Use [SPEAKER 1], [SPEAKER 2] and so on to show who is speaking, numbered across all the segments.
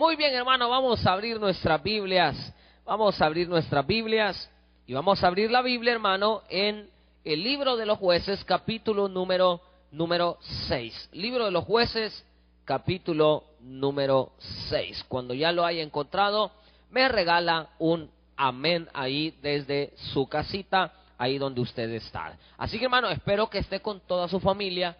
[SPEAKER 1] Muy bien, hermano, vamos a abrir nuestras Biblias. Vamos a abrir nuestras Biblias y vamos a abrir la Biblia, hermano, en el libro de los jueces, capítulo número número 6. Libro de los jueces, capítulo número 6. Cuando ya lo haya encontrado, me regala un amén ahí desde su casita, ahí donde usted está. Así que hermano, espero que esté con toda su familia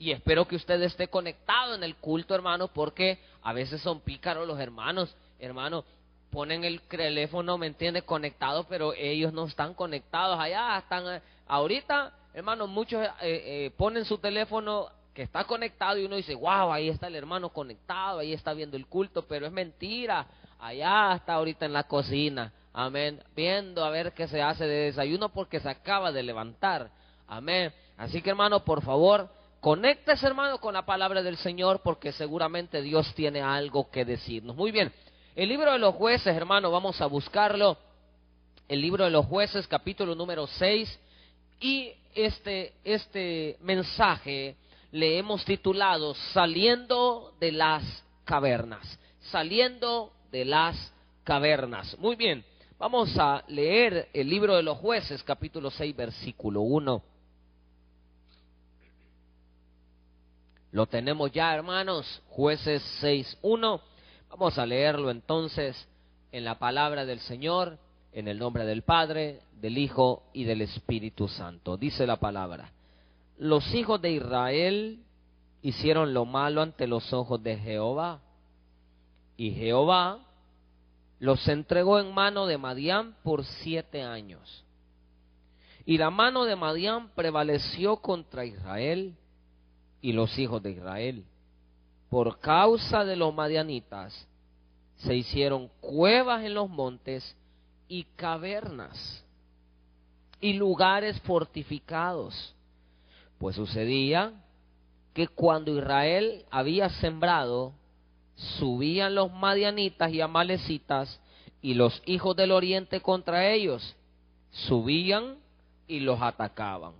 [SPEAKER 1] y espero que usted esté conectado en el culto, hermano, porque a veces son pícaros los hermanos, hermano, ponen el teléfono, ¿me entiende? Conectado, pero ellos no están conectados allá, están eh, ahorita, hermano, muchos eh, eh, ponen su teléfono que está conectado y uno dice, wow, ahí está el hermano conectado, ahí está viendo el culto, pero es mentira, allá está ahorita en la cocina, amén, viendo a ver qué se hace de desayuno porque se acaba de levantar, amén. Así que hermano, por favor, Conéctese, hermano, con la palabra del Señor, porque seguramente Dios tiene algo que decirnos. Muy bien, el libro de los jueces, hermano, vamos a buscarlo. El libro de los jueces, capítulo número 6. Y este, este mensaje le hemos titulado Saliendo de las cavernas. Saliendo de las cavernas. Muy bien, vamos a leer el libro de los jueces, capítulo 6, versículo 1. Lo tenemos ya, hermanos, jueces 6.1. Vamos a leerlo entonces en la palabra del Señor, en el nombre del Padre, del Hijo y del Espíritu Santo. Dice la palabra, los hijos de Israel hicieron lo malo ante los ojos de Jehová, y Jehová los entregó en mano de Madián por siete años. Y la mano de Madián prevaleció contra Israel y los hijos de Israel. Por causa de los madianitas se hicieron cuevas en los montes y cavernas y lugares fortificados. Pues sucedía que cuando Israel había sembrado, subían los madianitas y amalecitas y los hijos del oriente contra ellos, subían y los atacaban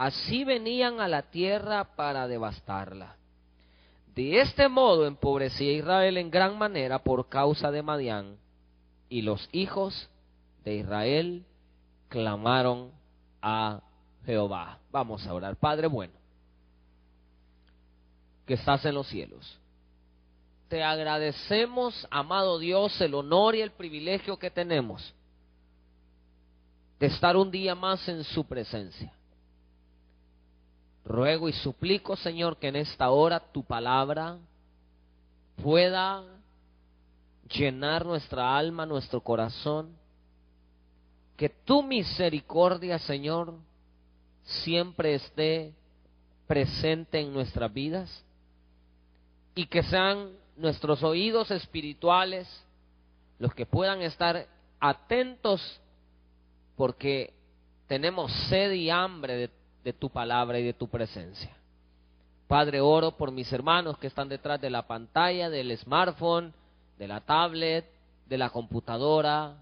[SPEAKER 1] Así venían a la tierra para devastarla. De este modo empobrecía Israel en gran manera por causa de Madián, y los hijos de Israel clamaron a Jehová. Vamos a orar. Padre bueno, que estás en los cielos. Te agradecemos, amado Dios, el honor y el privilegio que tenemos de estar un día más en su presencia. Ruego y suplico, Señor, que en esta hora tu palabra pueda llenar nuestra alma, nuestro corazón. Que tu misericordia, Señor, siempre esté presente en nuestras vidas y que sean nuestros oídos espirituales los que puedan estar atentos porque tenemos sed y hambre de de tu palabra y de tu presencia. Padre, oro por mis hermanos que están detrás de la pantalla, del smartphone, de la tablet, de la computadora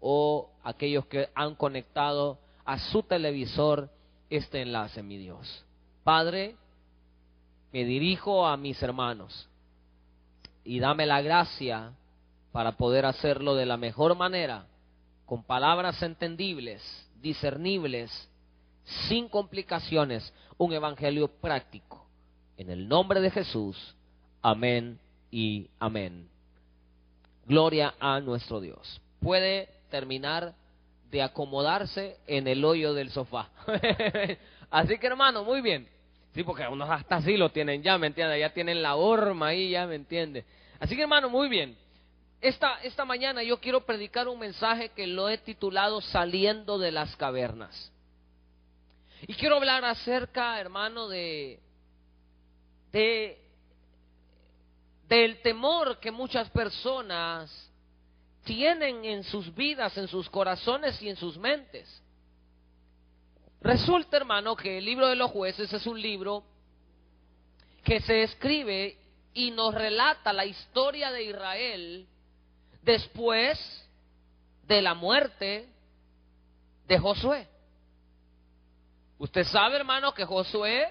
[SPEAKER 1] o aquellos que han conectado a su televisor este enlace, mi Dios. Padre, me dirijo a mis hermanos y dame la gracia para poder hacerlo de la mejor manera, con palabras entendibles, discernibles, sin complicaciones, un evangelio práctico. En el nombre de Jesús, amén y amén. Gloria a nuestro Dios. Puede terminar de acomodarse en el hoyo del sofá. así que hermano, muy bien. Sí, porque unos hasta así lo tienen ya, ¿me entiende? Ya tienen la horma ahí, ya, ¿me entiende? Así que hermano, muy bien. Esta, esta mañana yo quiero predicar un mensaje que lo he titulado Saliendo de las cavernas. Y quiero hablar acerca, hermano, de, de del temor que muchas personas tienen en sus vidas, en sus corazones y en sus mentes. Resulta, hermano, que el libro de los jueces es un libro que se escribe y nos relata la historia de Israel después de la muerte de Josué. Usted sabe, hermano, que Josué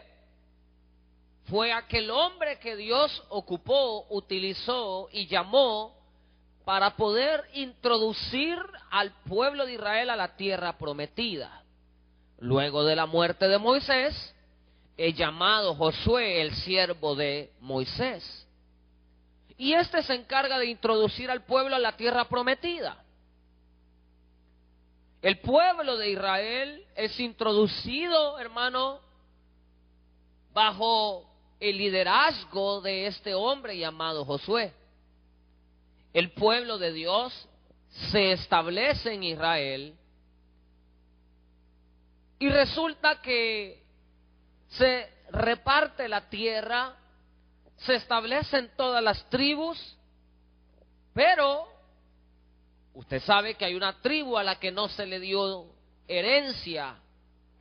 [SPEAKER 1] fue aquel hombre que Dios ocupó, utilizó y llamó para poder introducir al pueblo de Israel a la tierra prometida. Luego de la muerte de Moisés, he llamado Josué el siervo de Moisés. Y este se encarga de introducir al pueblo a la tierra prometida. El pueblo de Israel es introducido, hermano, bajo el liderazgo de este hombre llamado Josué. El pueblo de Dios se establece en Israel y resulta que se reparte la tierra, se establecen todas las tribus, pero usted sabe que hay una tribu a la que no se le dio herencia,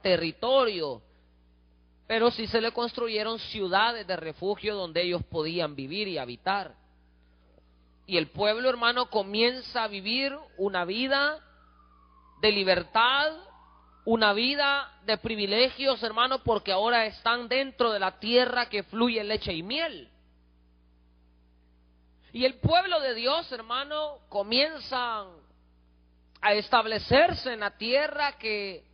[SPEAKER 1] territorio, pero sí se le construyeron ciudades de refugio donde ellos podían vivir y habitar. Y el pueblo hermano comienza a vivir una vida de libertad, una vida de privilegios, hermano, porque ahora están dentro de la tierra que fluye leche y miel. Y el pueblo de Dios, hermano, comienza a establecerse en la tierra que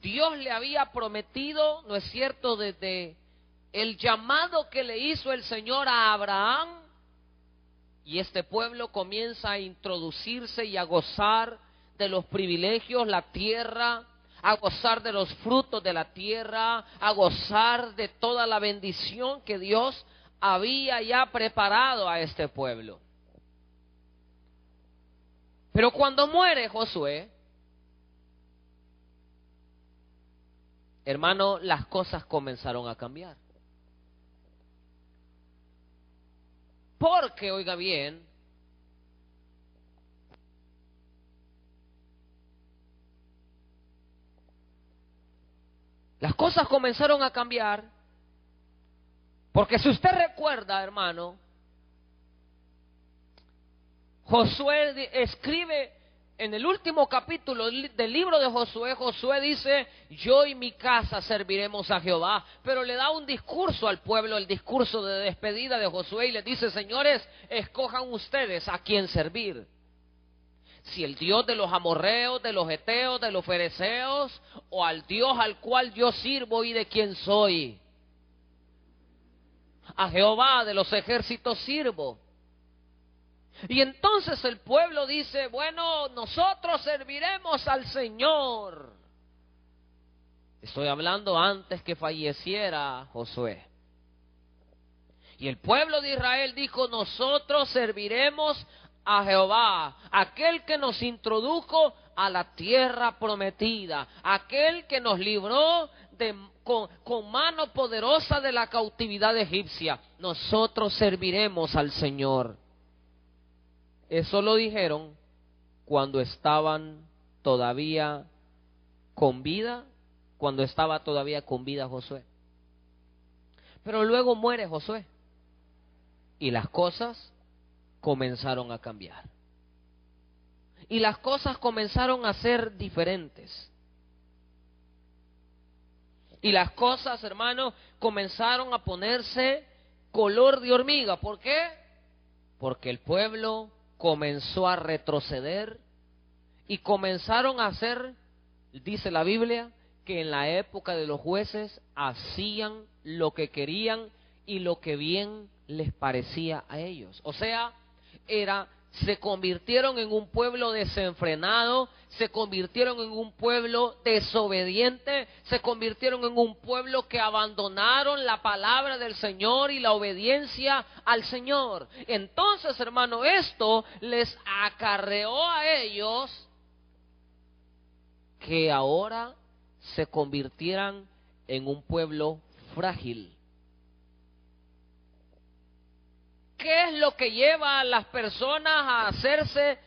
[SPEAKER 1] Dios le había prometido, ¿no es cierto?, desde el llamado que le hizo el Señor a Abraham. Y este pueblo comienza a introducirse y a gozar de los privilegios, la tierra, a gozar de los frutos de la tierra, a gozar de toda la bendición que Dios había ya preparado a este pueblo. Pero cuando muere Josué, hermano, las cosas comenzaron a cambiar. Porque, oiga bien, las cosas comenzaron a cambiar, porque si usted recuerda, hermano, Josué escribe en el último capítulo del libro de Josué, Josué dice, yo y mi casa serviremos a Jehová, pero le da un discurso al pueblo, el discurso de despedida de Josué y le dice, señores, escojan ustedes a quién servir. Si el Dios de los amorreos, de los eteos, de los fereceos, o al Dios al cual yo sirvo y de quien soy. A Jehová de los ejércitos sirvo. Y entonces el pueblo dice, bueno, nosotros serviremos al Señor. Estoy hablando antes que falleciera Josué. Y el pueblo de Israel dijo, nosotros serviremos a Jehová, aquel que nos introdujo a la tierra prometida, aquel que nos libró de, con, mano poderosa de la cautividad egipcia. Nosotros serviremos al Señor. Eso lo dijeron cuando estaban todavía con vida, cuando estaba todavía con vida Josué. Pero luego muere Josué y las cosas comenzaron a cambiar. Y las cosas comenzaron a ser diferentes. Y las cosas, hermanos, comenzaron a ponerse color de hormiga. ¿Por qué? Porque el pueblo comenzó a retroceder y comenzaron a hacer, dice la Biblia, que en la época de los jueces hacían lo que querían y lo que bien les parecía a ellos. O sea, era se convirtieron en un pueblo desenfrenado, se convirtieron en un pueblo desobediente, se convirtieron en un pueblo que abandonaron la palabra del Señor y la obediencia al Señor. Entonces, hermano, esto les acarreó a ellos que ahora se convirtieran en un pueblo frágil. ¿Qué es lo que lleva a las personas a hacerse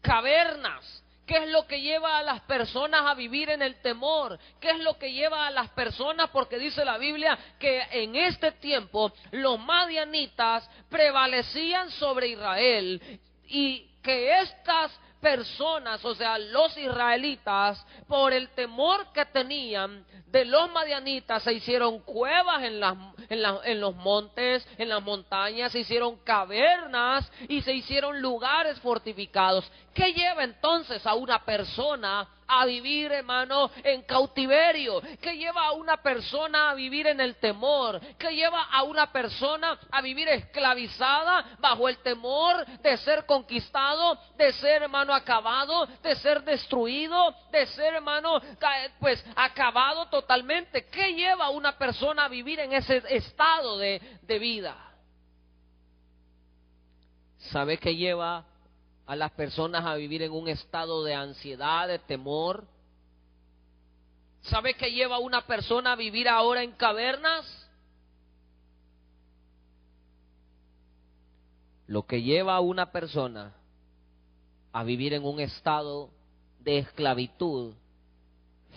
[SPEAKER 1] cavernas? ¿Qué es lo que lleva a las personas a vivir en el temor? ¿Qué es lo que lleva a las personas? Porque dice la Biblia que en este tiempo los madianitas prevalecían sobre Israel y que estas personas, o sea, los israelitas, por el temor que tenían de los madianitas, se hicieron cuevas en, las, en, en, los montes, en las montañas, se hicieron cavernas y se hicieron lugares fortificados. ¿Qué lleva entonces a una persona a vivir, hermano, en cautiverio, que lleva a una persona a vivir en el temor, que lleva a una persona a vivir esclavizada bajo el temor de ser conquistado, de ser, hermano, acabado, de ser destruido, de ser, hermano, pues acabado totalmente. ¿Qué lleva a una persona a vivir en ese estado de, de vida? ¿Sabe qué lleva a las personas a vivir en un estado de ansiedad, de temor. ¿Sabe qué lleva a una persona a vivir ahora en cavernas? Lo que lleva a una persona a vivir en un estado de esclavitud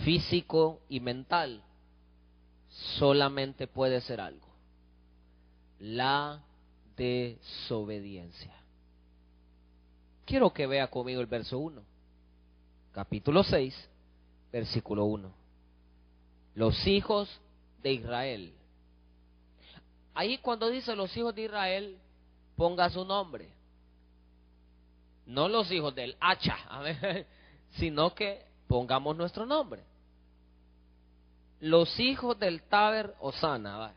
[SPEAKER 1] físico y mental solamente puede ser algo, la desobediencia. Quiero que vea conmigo el verso 1, capítulo 6, versículo 1. Los hijos de Israel. Ahí cuando dice los hijos de Israel, ponga su nombre. No los hijos del hacha, sino que pongamos nuestro nombre. Los hijos del Taber Osana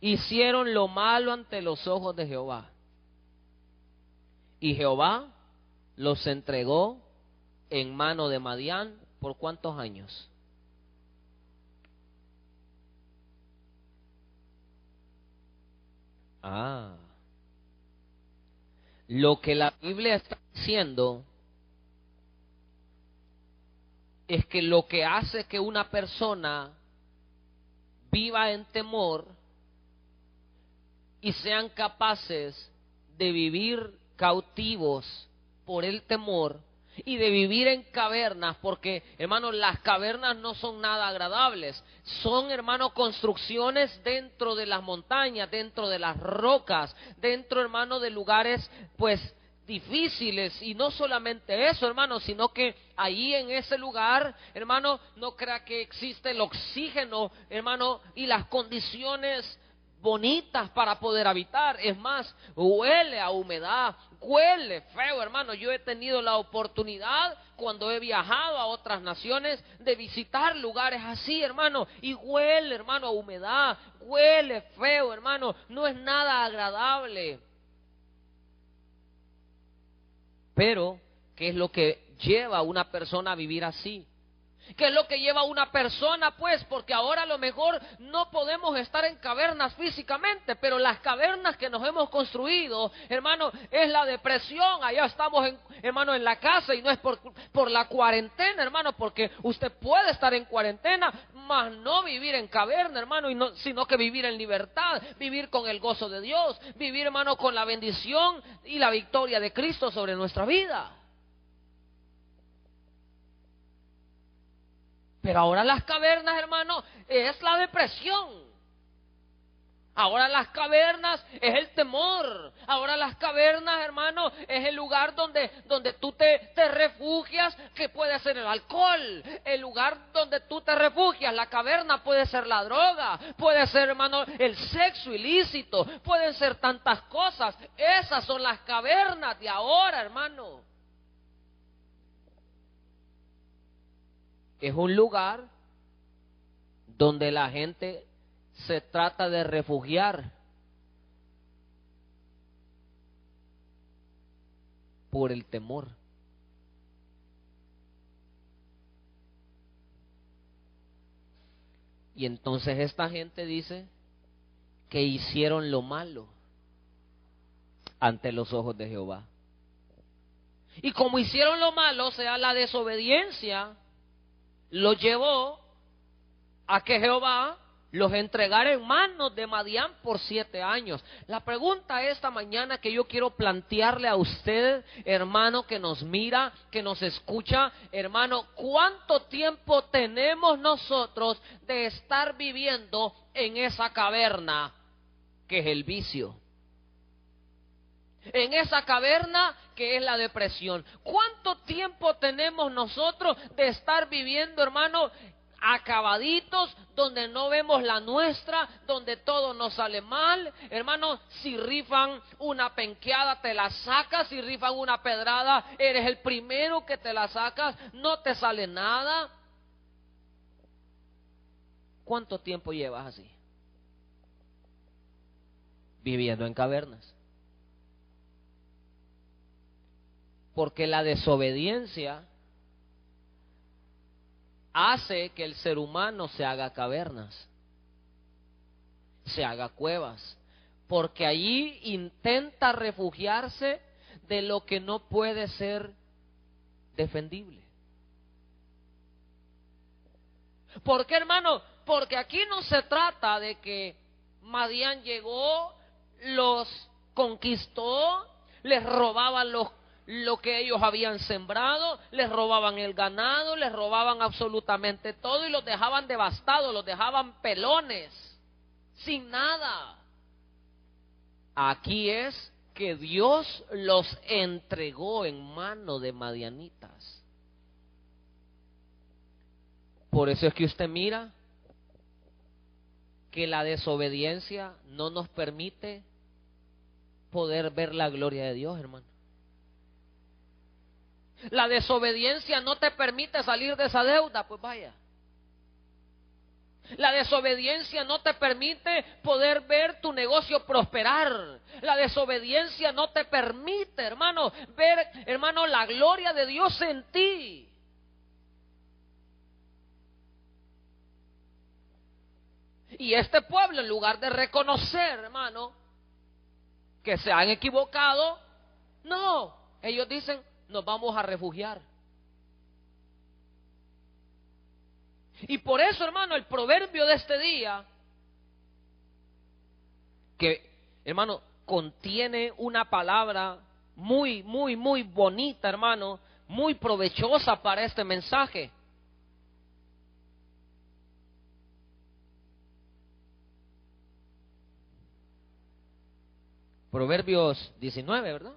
[SPEAKER 1] hicieron lo malo ante los ojos de Jehová y Jehová los entregó en mano de Madián por cuántos años? Ah. Lo que la Biblia está diciendo es que lo que hace que una persona viva en temor y sean capaces de vivir cautivos por el temor y de vivir en cavernas, porque hermanos, las cavernas no son nada agradables, son hermanos construcciones dentro de las montañas, dentro de las rocas, dentro hermanos de lugares pues difíciles. Y no solamente eso, hermano, sino que ahí en ese lugar, hermano, no crea que existe el oxígeno, hermano, y las condiciones bonitas para poder habitar. Es más, huele a humedad, huele feo, hermano. Yo he tenido la oportunidad cuando he viajado a otras naciones de visitar lugares así, hermano, y huele, hermano, a humedad, huele feo, hermano. No es nada agradable. Pero, ¿qué es lo que lleva a una persona a vivir así? ¿Qué es lo que lleva a una persona, pues? Porque ahora a lo mejor no podemos estar en cavernas físicamente, pero las cavernas que nos hemos construido, hermano, es la depresión. Allá estamos, en, hermano, en la casa y no es por, la cuarentena, hermano, porque usted puede estar en cuarentena, mas no vivir en caverna, hermano, sino que vivir en libertad, vivir con el gozo de Dios, vivir, hermano, con la bendición y la victoria de Cristo sobre nuestra vida. Pero ahora las cavernas, hermano, es la depresión. Ahora las cavernas es el temor. Ahora las cavernas, hermano, es el lugar donde, donde tú te, te, refugias, que puede ser el alcohol. El lugar donde tú te refugias, la caverna puede ser la droga, puede ser, hermano, el sexo ilícito, pueden ser tantas cosas. Esas son las cavernas de ahora, hermano. Es un lugar donde la gente se trata de refugiar por el temor. Y entonces esta gente dice que hicieron lo malo ante los ojos de Jehová. Y como hicieron lo malo, sea, la desobediencia, lo llevó a que Jehová los entregaré en manos de Madián por siete años. La pregunta esta mañana que yo quiero plantearle a usted, hermano que nos mira, que nos escucha, hermano, ¿cuánto tiempo tenemos nosotros de estar viviendo en esa caverna que es el vicio? En esa caverna que es la depresión. ¿Cuánto tiempo tenemos nosotros de estar viviendo, hermano, acabaditos, donde no vemos la nuestra, donde todo nos sale mal. Hermano, si rifan una penqueada, te la sacas, si rifan una pedrada, eres el primero que te la sacas, no te sale nada. ¿Cuánto tiempo llevas así? Viviendo en cavernas. Porque la desobediencia hace que el ser humano se haga cavernas, se haga cuevas, porque allí intenta refugiarse de lo que no puede ser defendible. ¿Por qué, hermano? Porque aquí no se trata de que Madián llegó, los conquistó, les robaban los lo que ellos habían sembrado, les robaban el ganado, les robaban absolutamente todo y los dejaban devastados, los dejaban pelones, sin nada. Aquí es que Dios los entregó en mano de Madianitas. Por eso es que usted mira que la desobediencia no nos permite poder ver la gloria de Dios, hermano. La desobediencia no te permite salir de esa deuda, pues vaya. La desobediencia no te permite poder ver tu negocio prosperar. La desobediencia no te permite, hermano, ver, hermano, la gloria de Dios en ti. Y este pueblo, en lugar de reconocer, hermano, que se han equivocado, no, ellos dicen, nos vamos a refugiar. Y por eso, hermano, el proverbio de este día, que, hermano, contiene una palabra muy, muy, muy bonita, hermano, muy provechosa para este mensaje. Proverbios 19, ¿verdad?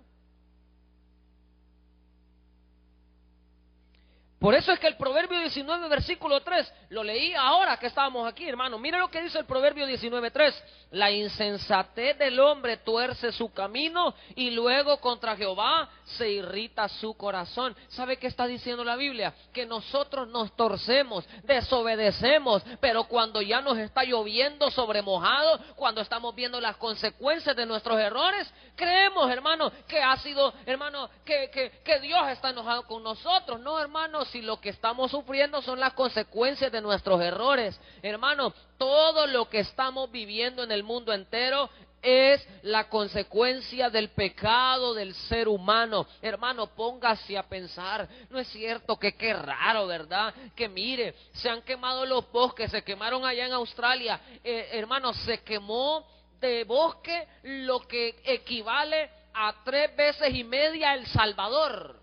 [SPEAKER 1] Por eso es que el Proverbio 19, versículo 3, lo leí ahora que estábamos aquí, hermano. Mira lo que dice el Proverbio 19, 3. La insensatez del hombre tuerce su camino y luego contra Jehová se irrita su corazón. ¿Sabe qué está diciendo la Biblia? Que nosotros nos torcemos, desobedecemos, pero cuando ya nos está lloviendo sobre mojado, cuando estamos viendo las consecuencias de nuestros errores, creemos, hermano, que ha sido, hermano, que, que, que Dios está enojado con nosotros. No, hermanos si lo que estamos sufriendo son las consecuencias de nuestros errores. Hermano, todo lo que estamos viviendo en el mundo entero es la consecuencia del pecado del ser humano. Hermano, póngase a pensar. No es cierto que qué raro, ¿verdad? Que mire, se han quemado los bosques, se quemaron allá en Australia. Eh, hermano, se quemó de bosque lo que equivale a tres veces y media El Salvador.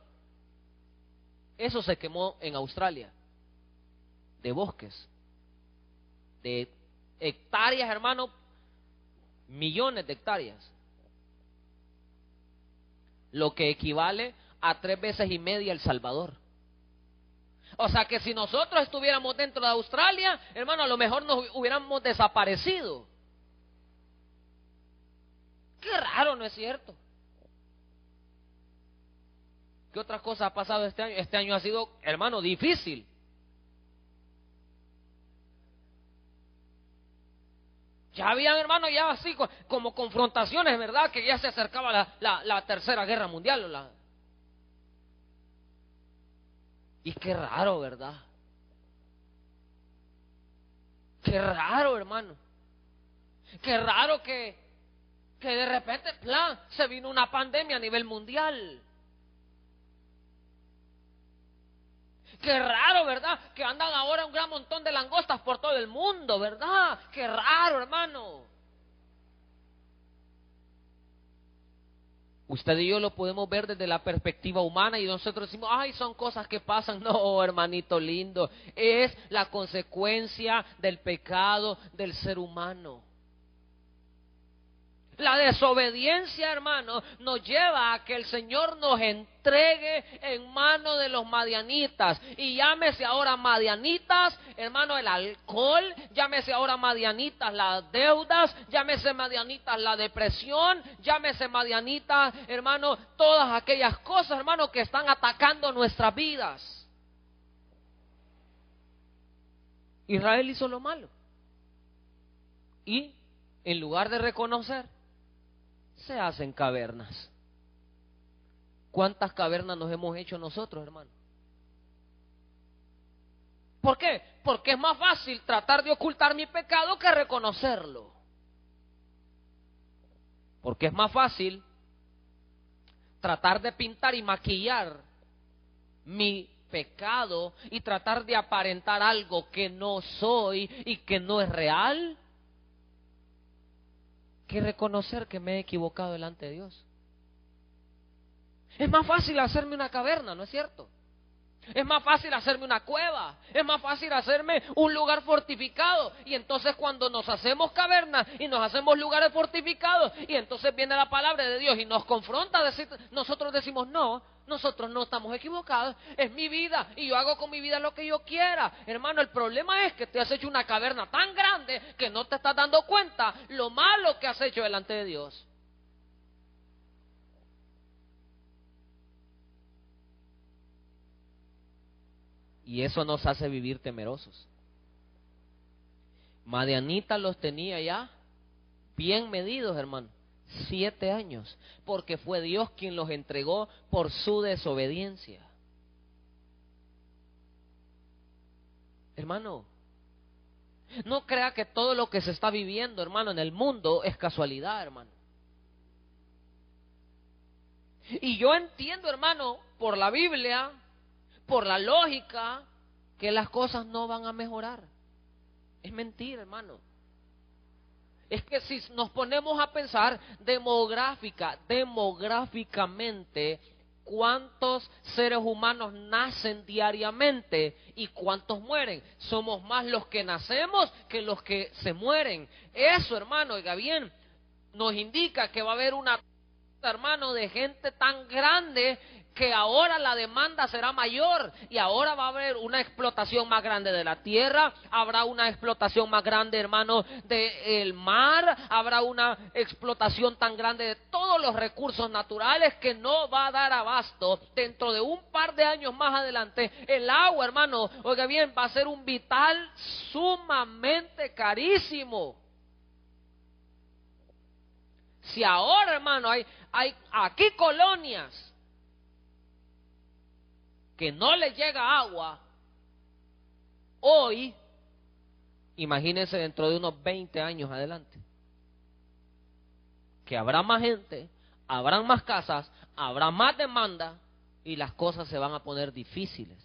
[SPEAKER 1] Eso se quemó en Australia, de bosques, de hectáreas, hermano, millones de hectáreas, lo que equivale a tres veces y media El Salvador. O sea que si nosotros estuviéramos dentro de Australia, hermano, a lo mejor nos hubiéramos desaparecido. Qué raro, ¿no es cierto? ¿Qué otras cosas ha pasado este año? Este año ha sido, hermano, difícil. Ya habían, hermano, ya así como confrontaciones, ¿verdad? Que ya se acercaba la, tercera guerra mundial. Y qué raro, ¿verdad? Qué raro, hermano. Qué raro que, que de repente, plan, se vino una pandemia a nivel mundial. Qué raro, ¿verdad? Que andan ahora un gran montón de langostas por todo el mundo, ¿verdad? Qué raro, hermano. Usted y yo lo podemos ver desde la perspectiva humana y nosotros decimos, ay, son cosas que pasan. No, hermanito lindo, es la consecuencia del pecado del ser humano. La desobediencia, hermano, nos lleva a que el Señor nos entregue en manos de los madianitas. Y llámese ahora madianitas, hermano, el alcohol, llámese ahora madianitas las deudas, llámese madianitas la depresión, llámese madianitas, hermano, todas aquellas cosas, hermano, que están atacando nuestras vidas. Israel hizo lo malo. Y en lugar de reconocer, se hacen cavernas. ¿Cuántas cavernas nos hemos hecho nosotros, hermano? ¿Por qué? Porque es más fácil tratar de ocultar mi pecado que reconocerlo. Porque es más fácil tratar de pintar y maquillar mi pecado y tratar de aparentar algo que no soy y que no es real que reconocer que me he equivocado delante de Dios. Es más fácil hacerme una caverna, ¿no es cierto? Es más fácil hacerme una cueva, es más fácil hacerme un lugar fortificado. Y entonces cuando nos hacemos cavernas y nos hacemos lugares fortificados, y entonces viene la palabra de Dios y nos confronta, nosotros decimos, no, nosotros no estamos equivocados, es mi vida y yo hago con mi vida lo que yo quiera. Hermano, el problema es que te has hecho una caverna tan grande que no te estás dando cuenta lo malo que has hecho delante de Dios. Y eso nos hace vivir temerosos. Madianita los tenía ya bien medidos, hermano siete años, porque fue Dios quien los entregó por su desobediencia. Hermano, no crea que todo lo que se está viviendo, hermano, en el mundo es casualidad, hermano. Y yo entiendo, hermano, por la Biblia, por la lógica, que las cosas no van a mejorar. Es mentira, hermano es que si nos ponemos a pensar demográfica, demográficamente, cuántos seres humanos nacen diariamente y cuántos mueren. Somos más los que nacemos que los que se mueren. Eso, hermano, oiga bien, nos indica que va a haber una hermano de gente tan grande que ahora la demanda será mayor y ahora va a haber una explotación más grande de la tierra, habrá una explotación más grande, hermano, del mar, habrá una explotación tan grande de todos los recursos naturales que no va a dar abasto. Dentro de un par de años más adelante, el agua, hermano, oiga bien, va a ser un vital sumamente carísimo. Si ahora, hermano, hay, hay aquí colonias que no le llega agua, hoy, imagínense dentro de unos 20 años adelante, que habrá más gente, habrán más casas, habrá más demanda y las cosas se van a poner difíciles.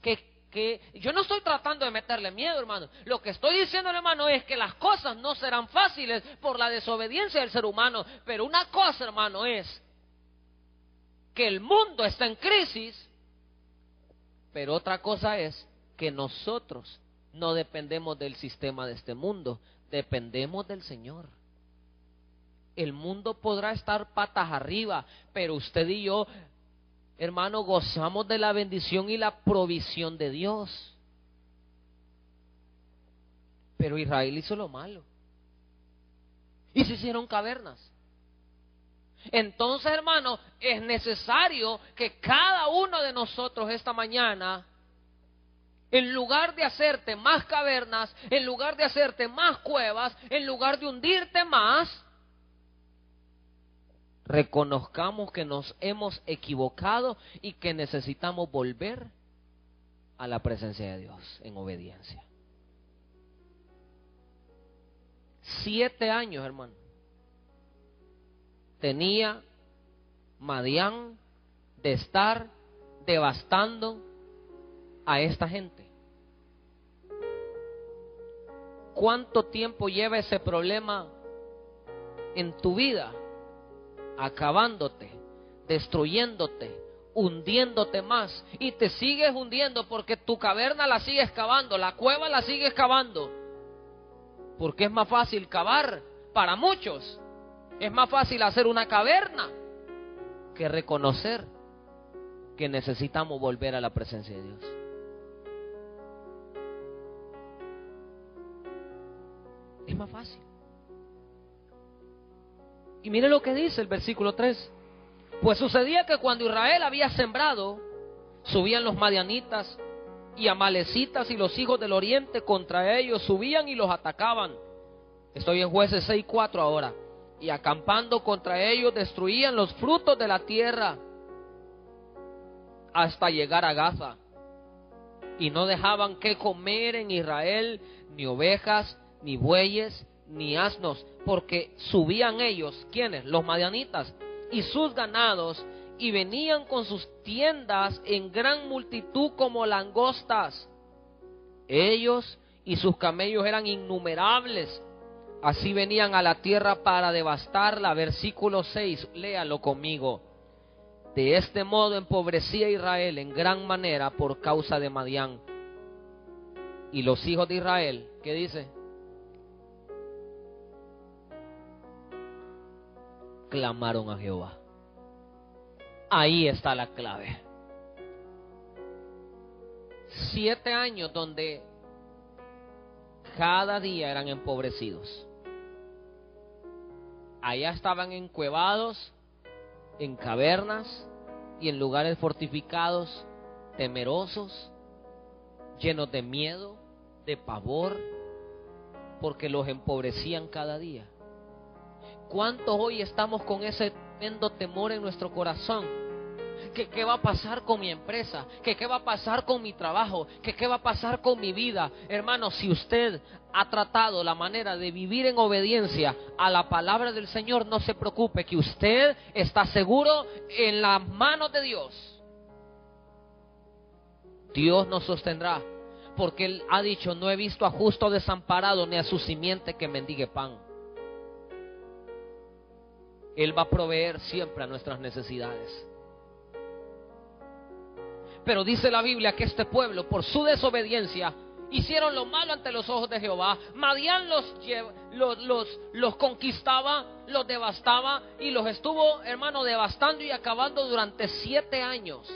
[SPEAKER 1] Que, que yo no estoy tratando de meterle miedo, hermano. Lo que estoy diciendo, hermano, es que las cosas no serán fáciles por la desobediencia del ser humano. Pero una cosa, hermano, es que el mundo está en crisis pero otra cosa es que nosotros no dependemos del sistema de este mundo, dependemos del Señor. El mundo podrá estar patas arriba, pero usted y yo, hermano, gozamos de la bendición y la provisión de Dios. Pero Israel hizo lo malo. Y se hicieron cavernas. Entonces, hermano, es necesario que cada uno de nosotros esta mañana, en lugar de hacerte más cavernas, en lugar de hacerte más cuevas, en lugar de hundirte más, reconozcamos que nos hemos equivocado y que necesitamos volver a la presencia de Dios en obediencia. Siete años, hermano tenía Madián de estar devastando a esta gente. ¿Cuánto tiempo lleva ese problema en tu vida? Acabándote, destruyéndote, hundiéndote más. Y te sigues hundiendo porque tu caverna la sigues cavando, la cueva la sigues cavando. Porque es más fácil cavar para muchos. Es más fácil hacer una caverna que reconocer que necesitamos volver a la presencia de Dios. Es más fácil. Y mire lo que dice el versículo 3. Pues sucedía que cuando Israel había sembrado, subían los madianitas y amalecitas y los hijos del oriente contra ellos, subían y los atacaban. Estoy en jueces 6.4 ahora. Y acampando contra ellos destruían los frutos de la tierra hasta llegar a Gaza. Y no dejaban que comer en Israel ni ovejas, ni bueyes, ni asnos, porque subían ellos, ¿quiénes? Los madianitas, y sus ganados, y venían con sus tiendas en gran multitud como langostas. Ellos y sus camellos eran innumerables. Así venían a la tierra para devastarla. Versículo 6, léalo conmigo. De este modo empobrecía Israel en gran manera por causa de Madián. Y los hijos de Israel, ¿qué dice? Clamaron a Jehová. Ahí está la clave. Siete años donde cada día eran empobrecidos. Allá estaban encuevados en cavernas y en lugares fortificados, temerosos, llenos de miedo, de pavor, porque los empobrecían cada día. ¿Cuántos hoy estamos con ese tremendo temor en nuestro corazón? qué va a pasar con mi empresa, qué va a pasar con mi trabajo, qué va a pasar con mi vida. Hermano, si usted ha tratado la manera de vivir en obediencia a la palabra del Señor, no se preocupe, que usted está seguro en las manos de Dios. Dios nos sostendrá, porque Él ha dicho, no he visto a justo desamparado ni a su simiente que mendigue pan. Él va a proveer siempre a nuestras necesidades. Pero dice la Biblia que este pueblo, por su desobediencia, hicieron lo malo ante los ojos de Jehová. Madián los, conquistaba, los devastaba y los estuvo, hermano, devastando y acabando durante siete años.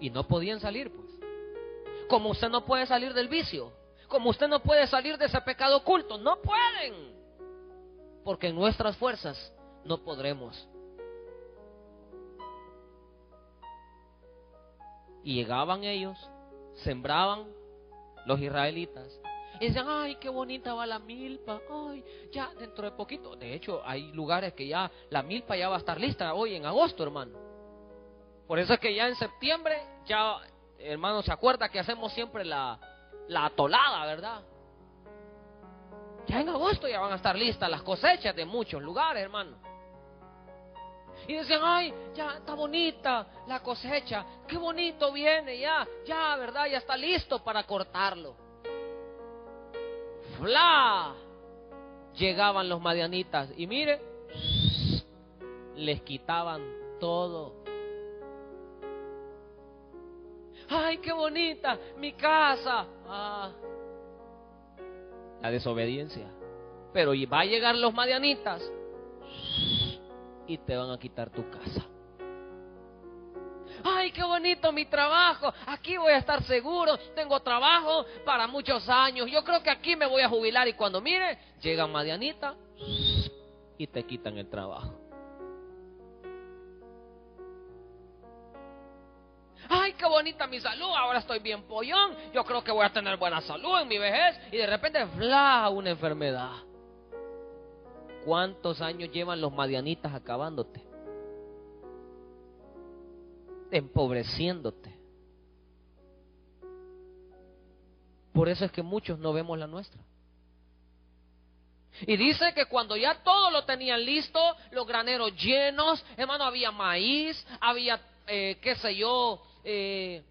[SPEAKER 1] Y no podían salir, pues. Como usted no puede salir del vicio, como usted no puede salir de ese pecado oculto, no pueden. Porque en nuestras fuerzas no podremos. Y llegaban ellos, sembraban los israelitas. Y decían, ay, qué bonita va la milpa. Ay, ya dentro de poquito. De hecho, hay lugares que ya la milpa ya va a estar lista hoy en agosto, hermano. Por eso es que ya en septiembre, ya, hermano, se acuerda que hacemos siempre la, la atolada, ¿verdad? Ya en agosto ya van a estar listas las cosechas de muchos lugares, hermano. Y decían, ay, ya está bonita la cosecha, qué bonito viene, ya, ya, ¿verdad? Ya está listo para cortarlo. ¡Fla! Llegaban los madianitas y mire, les quitaban todo. ¡Ay, qué bonita! Mi casa. Ah, la desobediencia. Pero va a llegar los madianitas y te van a quitar tu casa. Ay, qué bonito mi trabajo. Aquí voy a estar seguro. Tengo trabajo para muchos años. Yo creo que aquí me voy a jubilar. Y cuando mire, llega Madianita y te quitan el trabajo. Mi salud. Ahora estoy bien pollón. Yo creo que voy a tener buena salud en mi vejez. Y de repente, fla, una enfermedad. ¿Cuántos años llevan los madianitas acabándote? Empobreciéndote. Por eso es que muchos no vemos la nuestra. Y dice que cuando ya todo lo tenían listo, los graneros llenos, hermano, había maíz, había eh, qué sé yo, eh,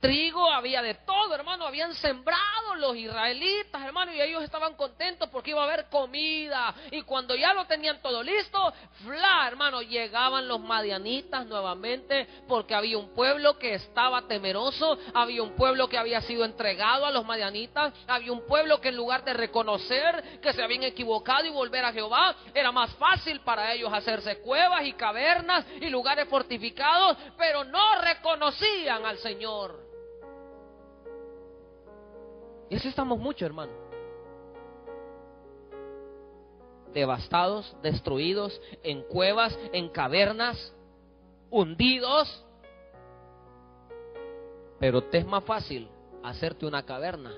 [SPEAKER 1] trigo, había de todo, hermano, habían sembrado los israelitas, hermano, y ellos estaban contentos porque iba a haber comida. Y cuando ya lo tenían todo listo, fla, hermano, llegaban los madianitas nuevamente porque había un pueblo que estaba temeroso, había un pueblo que había sido entregado a los madianitas, había un pueblo que en lugar de reconocer que se habían equivocado y volver a Jehová, era más fácil para ellos hacerse cuevas y cavernas y lugares fortificados, pero no reconocían al Señor. Y así estamos mucho, hermano. Devastados, destruidos, en cuevas, en cavernas, hundidos. Pero te es más fácil hacerte una caverna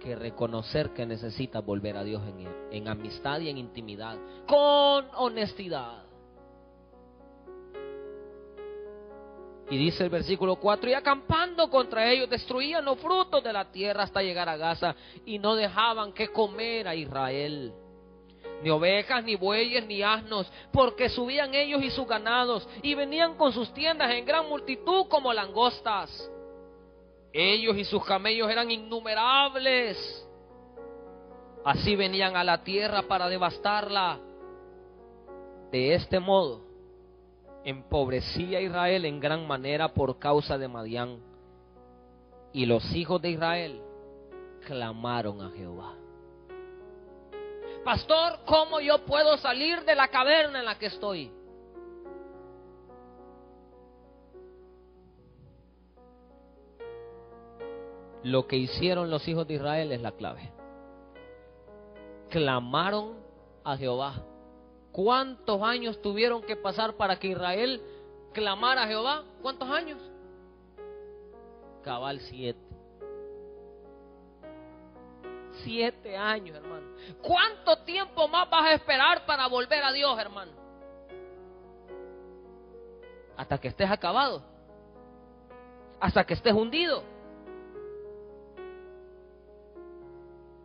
[SPEAKER 1] que reconocer que necesitas volver a Dios en, en amistad y en intimidad, con honestidad. Y dice el versículo 4, y acampando contra ellos destruían los frutos de la tierra hasta llegar a Gaza y no dejaban que comer a Israel. Ni ovejas, ni bueyes, ni asnos, porque subían ellos y sus ganados y venían con sus tiendas en gran multitud como langostas. Ellos y sus camellos eran innumerables. Así venían a la tierra para devastarla. De este modo, empobrecía a Israel en gran manera por causa de Madián. Y los hijos de Israel clamaron a Jehová. Pastor, ¿cómo yo puedo salir de la caverna en la que estoy? Lo que hicieron los hijos de Israel es la clave. Clamaron a Jehová ¿Cuántos años tuvieron que pasar para que Israel clamara a Jehová? ¿Cuántos años? Cabal siete. Siete años, hermano. ¿Cuánto tiempo más vas a esperar para volver a Dios, hermano? Hasta que estés acabado. Hasta que estés hundido.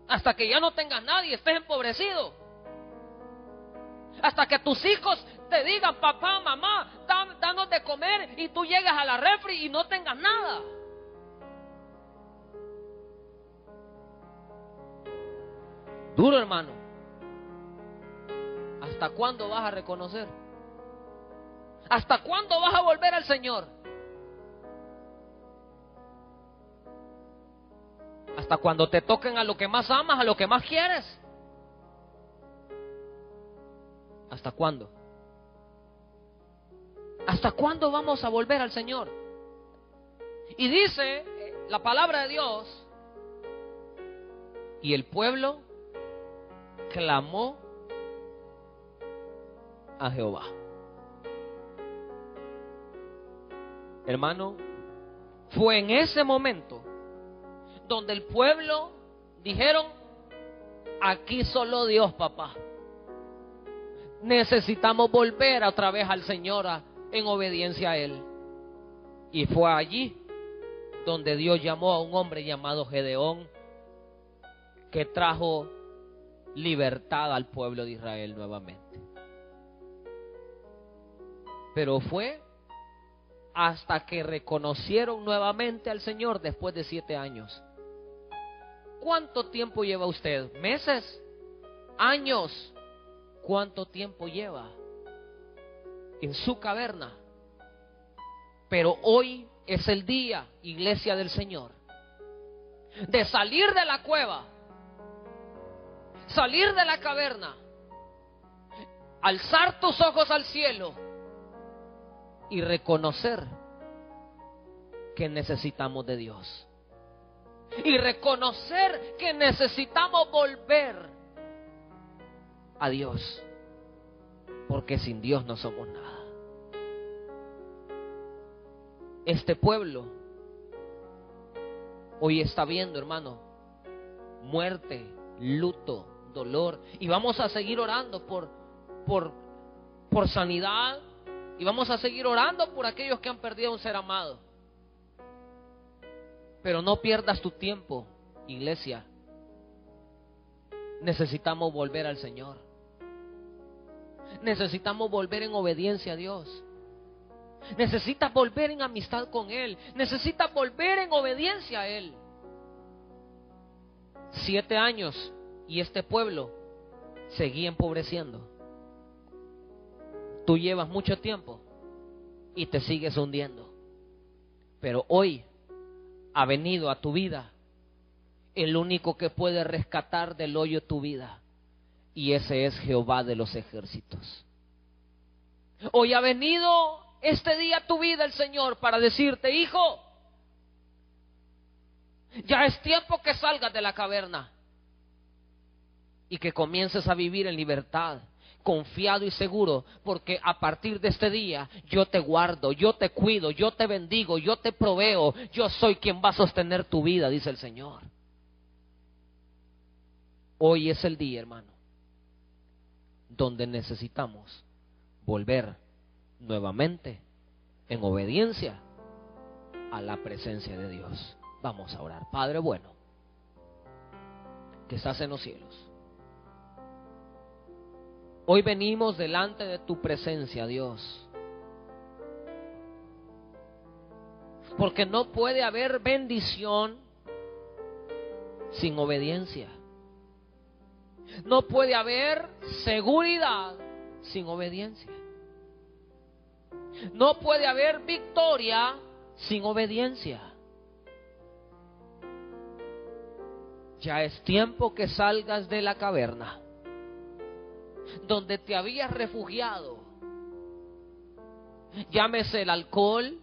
[SPEAKER 1] Hasta que ya no tengas nadie, estés empobrecido hasta que tus hijos te digan, papá, mamá, danos de comer y tú llegas a la refri y no tengas nada. Duro, hermano. ¿Hasta cuándo vas a reconocer? ¿Hasta cuándo vas a volver al Señor? Hasta cuando te toquen a lo que más amas, a lo que más quieres. ¿Hasta cuándo? ¿Hasta cuándo vamos a volver al Señor? Y dice eh, la palabra de Dios, y el pueblo clamó a Jehová. Hermano, fue en ese momento donde el pueblo dijeron, aquí solo Dios, papá necesitamos volver otra vez al Señor en obediencia a Él. Y fue allí donde Dios llamó a un hombre llamado Gedeón, que trajo libertad al pueblo de Israel nuevamente. Pero fue hasta que reconocieron nuevamente al Señor después de siete años. ¿Cuánto tiempo lleva usted? ¿Meses? ¿Años? Cuánto tiempo lleva en su caverna. Pero hoy es el día, iglesia del Señor, de salir de la cueva, salir de la caverna, alzar tus ojos al cielo y reconocer que necesitamos de Dios. Y reconocer que necesitamos volver a Dios, porque sin Dios no somos nada. Este pueblo hoy está viendo, hermano, muerte, luto, dolor, y vamos a seguir orando por, por, por sanidad, y vamos a seguir orando por aquellos que han perdido un ser amado. Pero no pierdas tu tiempo, iglesia. Necesitamos volver al Señor necesitamos volver en obediencia a Dios. Necesitas volver en amistad con Él. Necesitas volver en obediencia a Él. Siete años y este pueblo seguía empobreciendo. Tú llevas mucho tiempo y te sigues hundiendo. Pero hoy ha venido a tu vida el único que puede rescatar del hoyo tu vida. Y ese es Jehová de los ejércitos. Hoy ha venido este día tu vida el Señor para decirte, hijo, ya es tiempo que salgas de la caverna y que comiences a vivir en libertad, confiado y seguro, porque a partir de este día yo te guardo, yo te cuido, yo te bendigo, yo te proveo, yo soy quien va a sostener tu vida, dice el Señor. Hoy es el día, hermano, donde necesitamos volver nuevamente en obediencia a la presencia de Dios. Vamos a orar. Padre bueno, que estás en los cielos. Hoy venimos delante de tu presencia, Dios. Porque no puede haber bendición sin obediencia. No puede haber seguridad sin obediencia. No puede haber victoria sin obediencia. Ya es tiempo que salgas de la caverna donde te habías refugiado. Llámese el alcohol,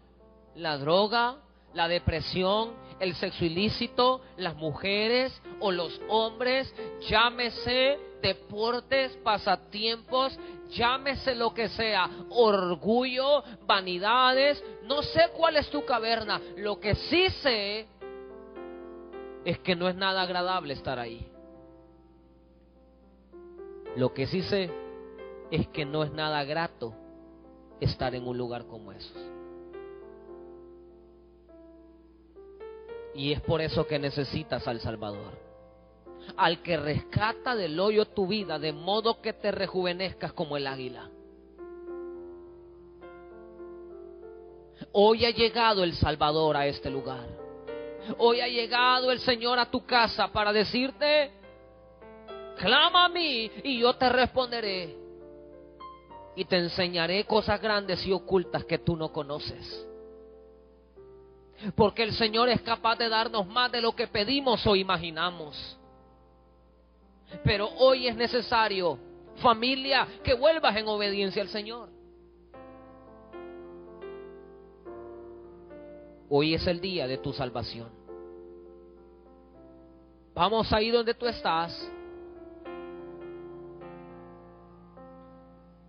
[SPEAKER 1] la droga, la depresión, el sexo ilícito, las mujeres o los hombres, llámese deportes, pasatiempos, llámese lo que sea, orgullo, vanidades, no sé cuál es tu caverna, lo que sí sé es que no es nada agradable estar ahí. Lo que sí sé es que no es nada grato estar en un lugar como esos. Y es por eso que necesitas al Salvador. Al que rescata del hoyo tu vida de modo que te rejuvenezcas como el águila. Hoy ha llegado el Salvador a este lugar. Hoy ha llegado el Señor a tu casa para decirte, clama a mí y yo te responderé. Y te enseñaré cosas grandes y ocultas que tú no conoces. Porque el Señor es capaz de darnos más de lo que pedimos o imaginamos. Pero hoy es necesario, familia, que vuelvas en obediencia al Señor. Hoy es el día de tu salvación. Vamos ahí donde tú estás.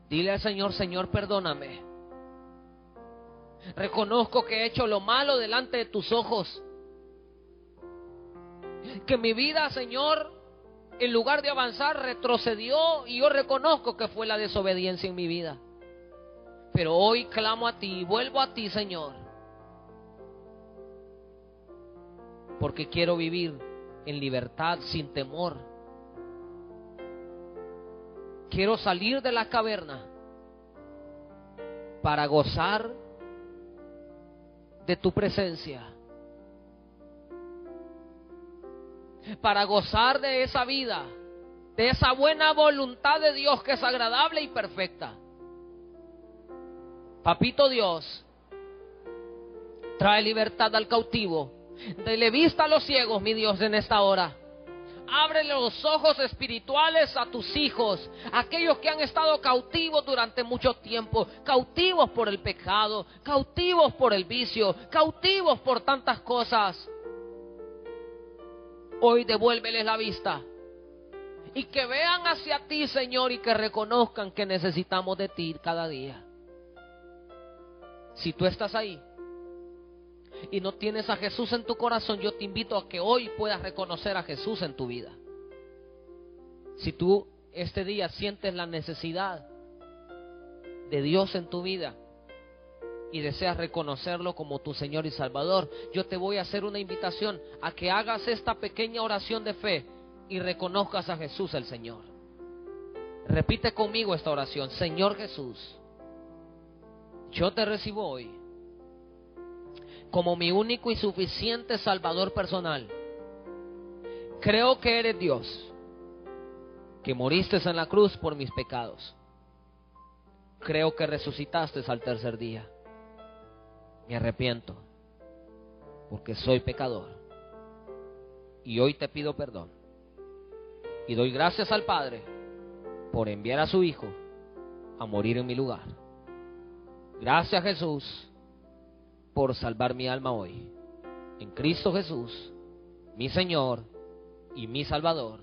[SPEAKER 1] Dile al Señor, Señor, perdóname. Reconozco que he hecho lo malo delante de tus ojos. Que mi vida, Señor, en lugar de avanzar, retrocedió y yo reconozco que fue la desobediencia en mi vida. Pero hoy clamo a ti, vuelvo a ti, Señor. Porque quiero vivir en libertad, sin temor Quiero salir de la caverna para gozar de tu presencia. Para gozar de esa vida, de esa buena voluntad de Dios que es agradable y perfecta. Papito Dios, trae libertad al cautivo. Dele vista a los ciegos, mi Dios, en esta hora. Abre los ojos espirituales a tus hijos, aquellos que han estado cautivos durante mucho tiempo, cautivos por el pecado, cautivos por el vicio, cautivos por tantas cosas. Hoy devuélveles la vista y que vean hacia ti, Señor, y que reconozcan que necesitamos de ti cada día. Si tú estás ahí, y no tienes a Jesús en tu corazón, yo te invito a que hoy puedas reconocer a Jesús en tu vida. Si tú este día sientes la necesidad de Dios en tu vida y deseas reconocerlo como tu Señor y Salvador, yo te voy a hacer una invitación a que hagas esta pequeña oración de fe y reconozcas a Jesús el Señor. Repite conmigo esta oración, Señor Jesús, yo te recibo hoy como mi único y suficiente Salvador personal. Creo que eres Dios, que moriste en la cruz por mis pecados. Creo que resucitaste al tercer día. Me arrepiento, porque soy pecador. Y hoy te pido perdón. Y doy gracias al Padre por enviar a su Hijo a morir en mi lugar. Gracias Jesús por salvar mi alma hoy. En Cristo Jesús, mi Señor y mi Salvador.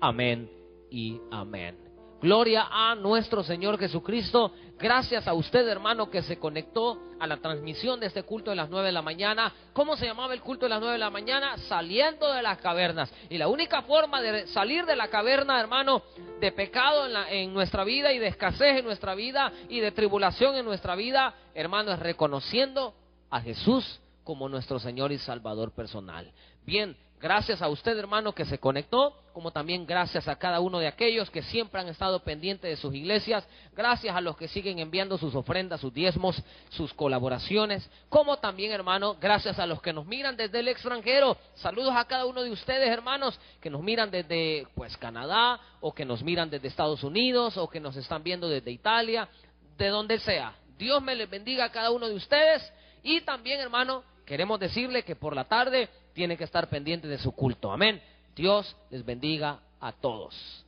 [SPEAKER 1] Amén y amén. Gloria a nuestro Señor Jesucristo. Gracias a usted, hermano, que se conectó a la transmisión de este culto de las nueve de la mañana. ¿Cómo se llamaba el culto de las nueve de la mañana? Saliendo de las cavernas. Y la única forma de salir de la caverna, hermano, de pecado en, en nuestra vida y de escasez en nuestra vida y de tribulación en nuestra vida, hermano, es reconociendo a Jesús como nuestro Señor y Salvador personal. Bien, Gracias a usted, hermano, que se conectó, como también gracias a cada uno de aquellos que siempre han estado pendientes de sus iglesias, gracias a los que siguen enviando sus ofrendas, sus diezmos, sus colaboraciones, como también, hermano, gracias a los que nos miran desde el extranjero. Saludos a cada uno de ustedes, hermanos, que nos miran desde pues Canadá o que nos miran desde Estados Unidos o que nos están viendo desde Italia, de donde sea. Dios me les bendiga a cada uno de ustedes y también, hermano, queremos decirle que por la tarde tiene que estar pendiente de su culto. Amén. Dios les bendiga a todos.